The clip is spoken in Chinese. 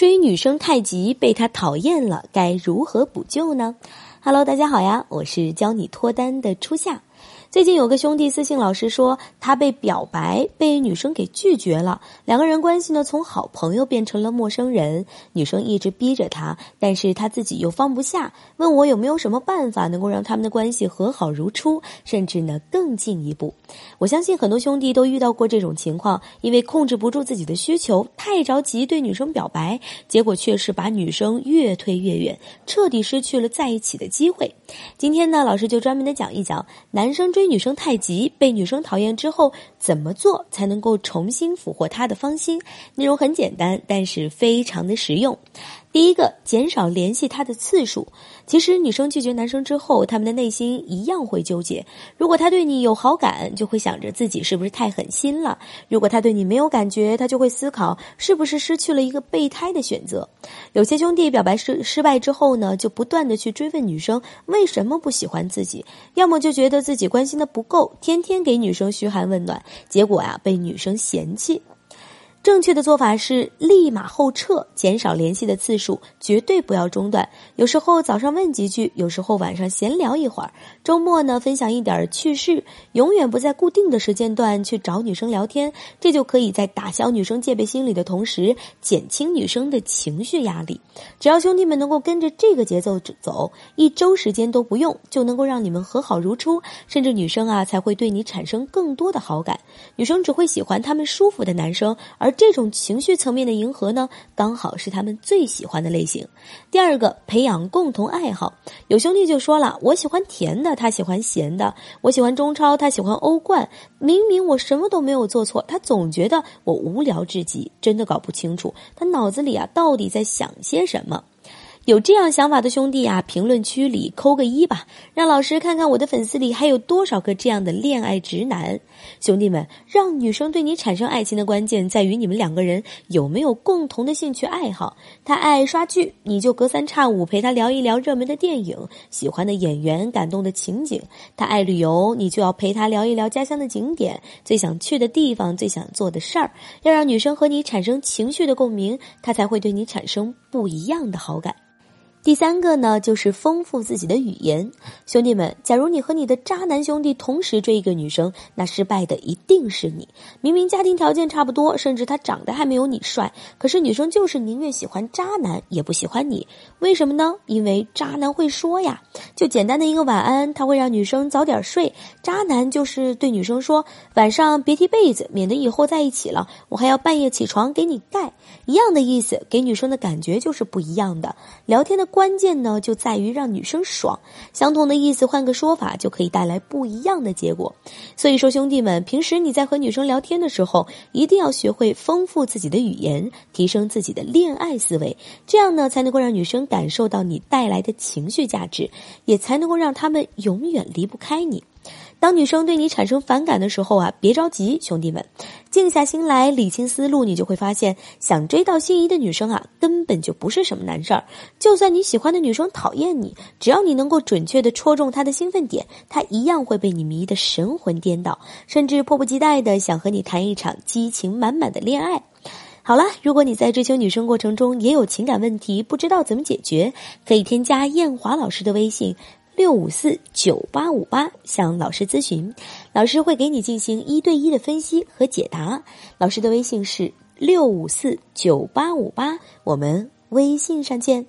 追女生太急，被她讨厌了，该如何补救呢？？Hello，大家好呀，我是教你脱单的初夏。最近有个兄弟私信老师说，他被表白，被女生给拒绝了。两个人关系呢，从好朋友变成了陌生人。女生一直逼着他，但是他自己又放不下，问我有没有什么办法能够让他们的关系和好如初，甚至呢更进一步。我相信很多兄弟都遇到过这种情况，因为控制不住自己的需求，太着急对女生表白，结果却是把女生越推越远，彻底失去了在一起的机会。今天呢，老师就专门的讲一讲男生追。女生太急，被女生讨厌之后，怎么做才能够重新俘获她的芳心？内容很简单，但是非常的实用。第一个，减少联系他的次数。其实女生拒绝男生之后，他们的内心一样会纠结。如果他对你有好感，就会想着自己是不是太狠心了；如果他对你没有感觉，他就会思考是不是失去了一个备胎的选择。有些兄弟表白失失败之后呢，就不断的去追问女生为什么不喜欢自己，要么就觉得自己关心的不够，天天给女生嘘寒问暖，结果呀被女生嫌弃。正确的做法是立马后撤，减少联系的次数，绝对不要中断。有时候早上问几句，有时候晚上闲聊一会儿，周末呢分享一点趣事，永远不在固定的时间段去找女生聊天，这就可以在打消女生戒备心理的同时，减轻女生的情绪压力。只要兄弟们能够跟着这个节奏走，一周时间都不用，就能够让你们和好如初，甚至女生啊才会对你产生更多的好感。女生只会喜欢他们舒服的男生，而。这种情绪层面的迎合呢，刚好是他们最喜欢的类型。第二个，培养共同爱好。有兄弟就说了：“我喜欢甜的，他喜欢咸的；我喜欢中超，他喜欢欧冠。明明我什么都没有做错，他总觉得我无聊至极，真的搞不清楚他脑子里啊到底在想些什么。”有这样想法的兄弟啊，评论区里扣个一吧，让老师看看我的粉丝里还有多少个这样的恋爱直男。兄弟们，让女生对你产生爱情的关键在于你们两个人有没有共同的兴趣爱好。她爱刷剧，你就隔三差五陪她聊一聊热门的电影、喜欢的演员、感动的情景。她爱旅游，你就要陪她聊一聊家乡的景点、最想去的地方、最想做的事儿。要让女生和你产生情绪的共鸣，她才会对你产生不一样的好感。第三个呢，就是丰富自己的语言。兄弟们，假如你和你的渣男兄弟同时追一个女生，那失败的一定是你。明明家庭条件差不多，甚至他长得还没有你帅，可是女生就是宁愿喜欢渣男，也不喜欢你。为什么呢？因为渣男会说呀，就简单的一个晚安，他会让女生早点睡。渣男就是对女生说，晚上别踢被子，免得以后在一起了，我还要半夜起床给你盖。一样的意思，给女生的感觉就是不一样的。聊天的。关键呢，就在于让女生爽。相同的意思，换个说法就可以带来不一样的结果。所以说，兄弟们，平时你在和女生聊天的时候，一定要学会丰富自己的语言，提升自己的恋爱思维，这样呢，才能够让女生感受到你带来的情绪价值，也才能够让他们永远离不开你。当女生对你产生反感的时候啊，别着急，兄弟们，静下心来，理清思路，你就会发现，想追到心仪的女生啊，根本就不是什么难事儿。就算你喜欢的女生讨厌你，只要你能够准确的戳中她的兴奋点，她一样会被你迷得神魂颠倒，甚至迫不及待的想和你谈一场激情满满的恋爱。好了，如果你在追求女生过程中也有情感问题，不知道怎么解决，可以添加艳华老师的微信。六五四九八五八向老师咨询，老师会给你进行一对一的分析和解答。老师的微信是六五四九八五八，我们微信上见。